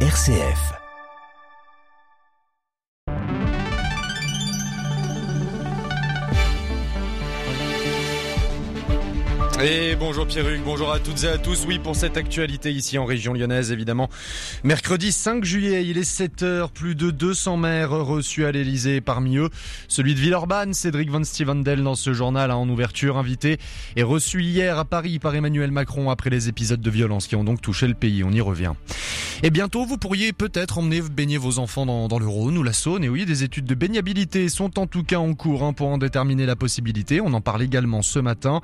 RCF. Et bonjour Pierruc, bonjour à toutes et à tous. Oui, pour cette actualité ici en région lyonnaise, évidemment. Mercredi 5 juillet, il est 7h, plus de 200 maires reçus à l'Elysée. Parmi eux, celui de Villeurbanne, Cédric Van Stevendel dans ce journal en ouverture, invité et reçu hier à Paris par Emmanuel Macron après les épisodes de violence qui ont donc touché le pays. On y revient. Et bientôt, vous pourriez peut-être emmener baigner vos enfants dans, dans, le Rhône ou la Saône. Et oui, des études de baignabilité sont en tout cas en cours hein, pour en déterminer la possibilité. On en parle également ce matin.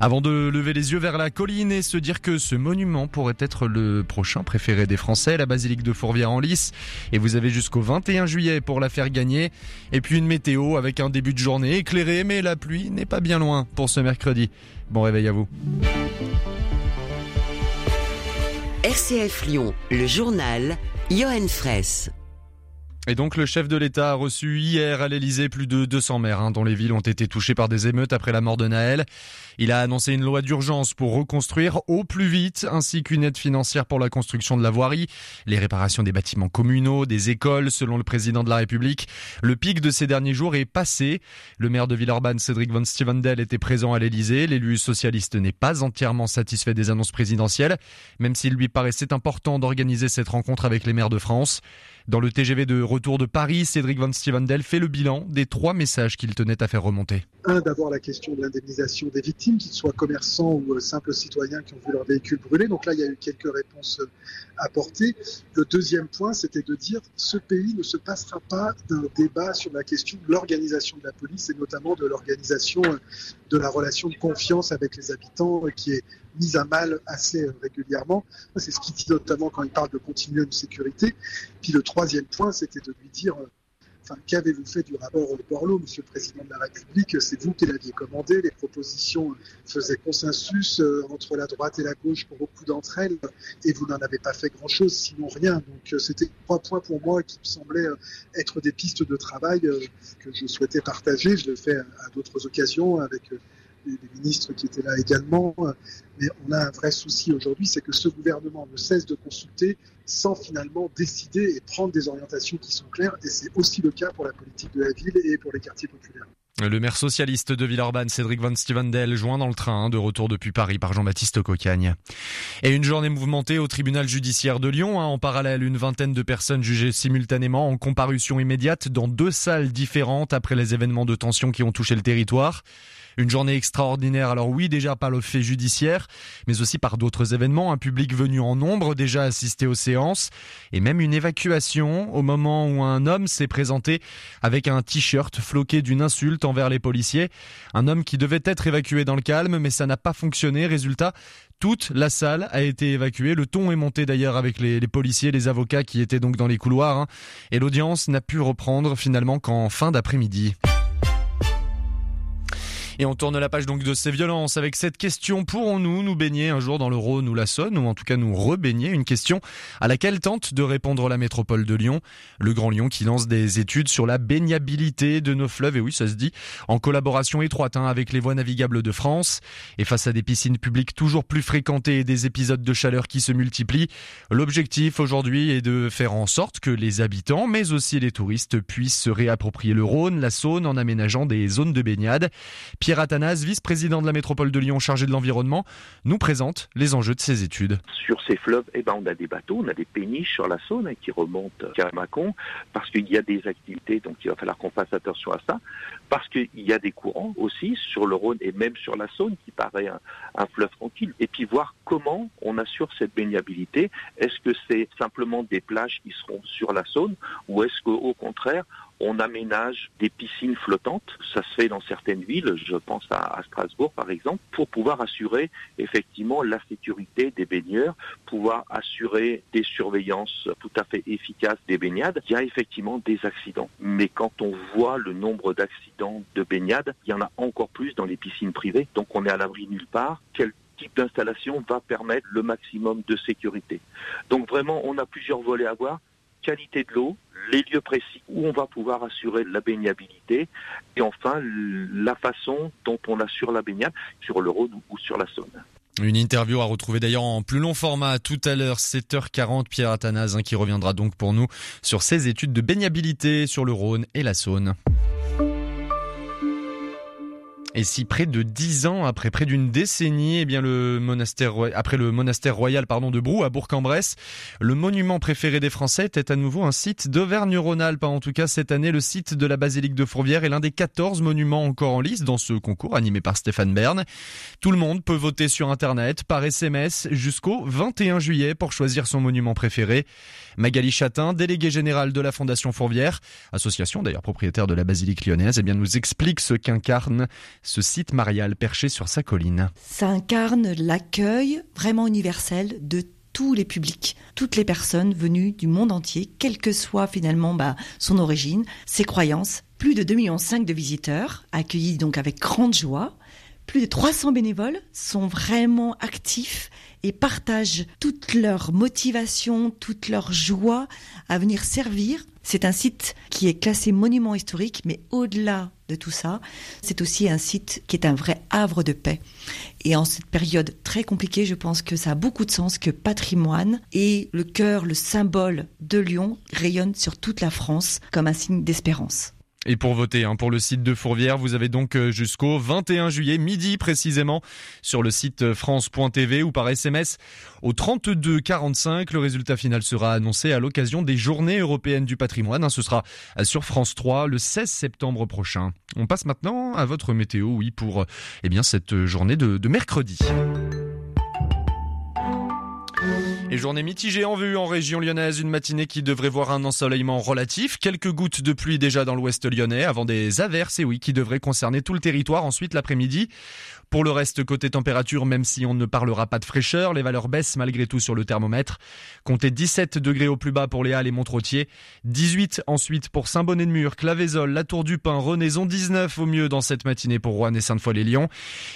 Avant de lever les yeux vers la colline et se dire que ce monument pourrait être le prochain préféré des Français, la basilique de Fourvière en lice. Et vous avez jusqu'au 21 juillet pour la faire gagner. Et puis une météo avec un début de journée éclairé, mais la pluie n'est pas bien loin pour ce mercredi. Bon réveil à vous. RCF Lyon, le journal, Johan Fraisse. Et donc le chef de l'État a reçu hier à l'Elysée plus de 200 maires hein, dont les villes ont été touchées par des émeutes après la mort de Naël. Il a annoncé une loi d'urgence pour reconstruire au plus vite ainsi qu'une aide financière pour la construction de la voirie, les réparations des bâtiments communaux, des écoles selon le président de la République. Le pic de ces derniers jours est passé. Le maire de Villeurbanne, Cédric Van Stevendel, était présent à l'Elysée. L'élu socialiste n'est pas entièrement satisfait des annonces présidentielles, même s'il lui paraissait important d'organiser cette rencontre avec les maires de France. Dans le TGV de retour de Paris, Cédric Van Stevendel fait le bilan des trois messages qu'il tenait à faire remonter. Un, d'abord la question de l'indemnisation des victimes, qu'ils soient commerçants ou simples citoyens qui ont vu leur véhicule brûler. Donc là, il y a eu quelques réponses apportées. Le deuxième point, c'était de dire ce pays ne se passera pas d'un débat sur la question de l'organisation de la police et notamment de l'organisation de la relation de confiance avec les habitants qui est mise à mal assez régulièrement. C'est ce qu'il dit notamment quand il parle de continuum de sécurité. Puis le troisième point, c'était de lui dire Qu'avez-vous fait du rapport Borloo, Monsieur le Président de la République? C'est vous qui l'aviez commandé. Les propositions faisaient consensus entre la droite et la gauche pour beaucoup d'entre elles, et vous n'en avez pas fait grand-chose, sinon rien. Donc, c'était trois points pour moi qui me semblaient être des pistes de travail que je souhaitais partager. Je le fais à d'autres occasions avec les ministres qui étaient là également. Mais on a un vrai souci aujourd'hui, c'est que ce gouvernement ne cesse de consulter sans finalement décider et prendre des orientations qui sont claires. Et c'est aussi le cas pour la politique de la ville et pour les quartiers populaires. Le maire socialiste de Villeurbanne, Cédric Van Stevendel, joint dans le train de retour depuis Paris par Jean-Baptiste Cocagne. Et une journée mouvementée au tribunal judiciaire de Lyon. Hein, en parallèle, une vingtaine de personnes jugées simultanément en comparution immédiate dans deux salles différentes après les événements de tension qui ont touché le territoire. Une journée extraordinaire, alors oui, déjà par le fait judiciaire, mais aussi par d'autres événements, un public venu en nombre déjà assisté aux séances, et même une évacuation au moment où un homme s'est présenté avec un t-shirt floqué d'une insulte envers les policiers. Un homme qui devait être évacué dans le calme, mais ça n'a pas fonctionné. Résultat, toute la salle a été évacuée. Le ton est monté d'ailleurs avec les, policiers, les avocats qui étaient donc dans les couloirs. Hein. Et l'audience n'a pu reprendre finalement qu'en fin d'après-midi. Et on tourne la page donc de ces violences. Avec cette question pourrons-nous nous baigner un jour dans le Rhône ou la Saône ou en tout cas nous rebaigner? Une question à laquelle tente de répondre la métropole de Lyon, le Grand Lyon qui lance des études sur la baignabilité de nos fleuves. Et oui ça se dit en collaboration étroite hein, avec les voies navigables de France. Et face à des piscines publiques toujours plus fréquentées et des épisodes de chaleur qui se multiplient, l'objectif aujourd'hui est de faire en sorte que les habitants mais aussi les touristes puissent se réapproprier le Rhône, la Saône en aménageant des zones de baignade. Athanas, vice-président de la métropole de Lyon chargé de l'environnement, nous présente les enjeux de ces études. Sur ces fleuves, eh ben, on a des bateaux, on a des péniches sur la Saône hein, qui remontent à Macon, parce qu'il y a des activités, donc il va falloir qu'on fasse attention à ça, parce qu'il y a des courants aussi sur le Rhône et même sur la Saône qui paraît un, un fleuve tranquille, et puis voir comment on assure cette baignabilité. Est-ce que c'est simplement des plages qui seront sur la Saône, ou est-ce qu'au contraire, on aménage des piscines flottantes. Ça se fait dans certaines villes, je pense à, Strasbourg par exemple, pour pouvoir assurer effectivement la sécurité des baigneurs, pouvoir assurer des surveillances tout à fait efficaces des baignades. Il y a effectivement des accidents. Mais quand on voit le nombre d'accidents de baignade, il y en a encore plus dans les piscines privées. Donc on est à l'abri nulle part. Quel type d'installation va permettre le maximum de sécurité? Donc vraiment, on a plusieurs volets à voir. Qualité de l'eau, les lieux précis où on va pouvoir assurer la baignabilité et enfin la façon dont on assure la baignade sur le Rhône ou sur la Saône. Une interview à retrouver d'ailleurs en plus long format tout à l'heure, 7h40, Pierre Athanase hein, qui reviendra donc pour nous sur ses études de baignabilité sur le Rhône et la Saône. Et si près de dix ans, après près d'une décennie, eh bien le monastère, après le monastère royal pardon, de Brou à Bourg-en-Bresse, le monument préféré des Français était à nouveau un site d'Auvergne-Rhône-Alpes. En tout cas, cette année, le site de la basilique de Fourvière est l'un des 14 monuments encore en lice dans ce concours animé par Stéphane Bern. Tout le monde peut voter sur Internet, par SMS, jusqu'au 21 juillet pour choisir son monument préféré. Magali Chatin, déléguée générale de la Fondation Fourvière, association d'ailleurs propriétaire de la basilique lyonnaise, eh bien nous explique ce qu'incarne ce site marial perché sur sa colline. Ça incarne l'accueil vraiment universel de tous les publics, toutes les personnes venues du monde entier, quelle que soit finalement bah, son origine, ses croyances. Plus de 2,5 millions de visiteurs, accueillis donc avec grande joie. Plus de 300 bénévoles sont vraiment actifs et partagent toute leur motivation, toute leur joie à venir servir. C'est un site qui est classé monument historique, mais au-delà de tout ça, c'est aussi un site qui est un vrai havre de paix. Et en cette période très compliquée, je pense que ça a beaucoup de sens que patrimoine et le cœur, le symbole de Lyon rayonne sur toute la France comme un signe d'espérance. Et pour voter hein, pour le site de Fourvière, vous avez donc euh, jusqu'au 21 juillet, midi précisément, sur le site euh, France.tv ou par SMS au 32 45. Le résultat final sera annoncé à l'occasion des Journées européennes du patrimoine. Hein. Ce sera euh, sur France 3 le 16 septembre prochain. On passe maintenant à votre météo, oui, pour eh bien cette journée de, de mercredi. Et journée mitigée en vue en région lyonnaise, une matinée qui devrait voir un ensoleillement relatif, quelques gouttes de pluie déjà dans l'ouest lyonnais, avant des averses, et oui, qui devraient concerner tout le territoire ensuite l'après-midi. Pour le reste, côté température, même si on ne parlera pas de fraîcheur, les valeurs baissent malgré tout sur le thermomètre. Comptez 17 degrés au plus bas pour les Halles et Montrottier, 18 ensuite pour Saint-Bonnet-de-Mur, Clavézol, La Tour du Pin, Renaison, 19 au mieux dans cette matinée pour Rouen et Sainte-Foy-les-Lyons.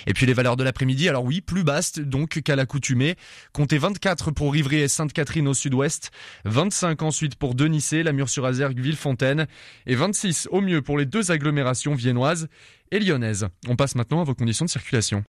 Et puis les valeurs de l'après-midi, alors oui, plus basses donc qu'à l'accoutumée. Comptez 24 pour Et Sainte-Catherine au sud-ouest, 25 ensuite pour Denissé, la Mur-sur-Azergue, Villefontaine et 26 au mieux pour les deux agglomérations viennoises et lyonnaises. On passe maintenant à vos conditions de circulation.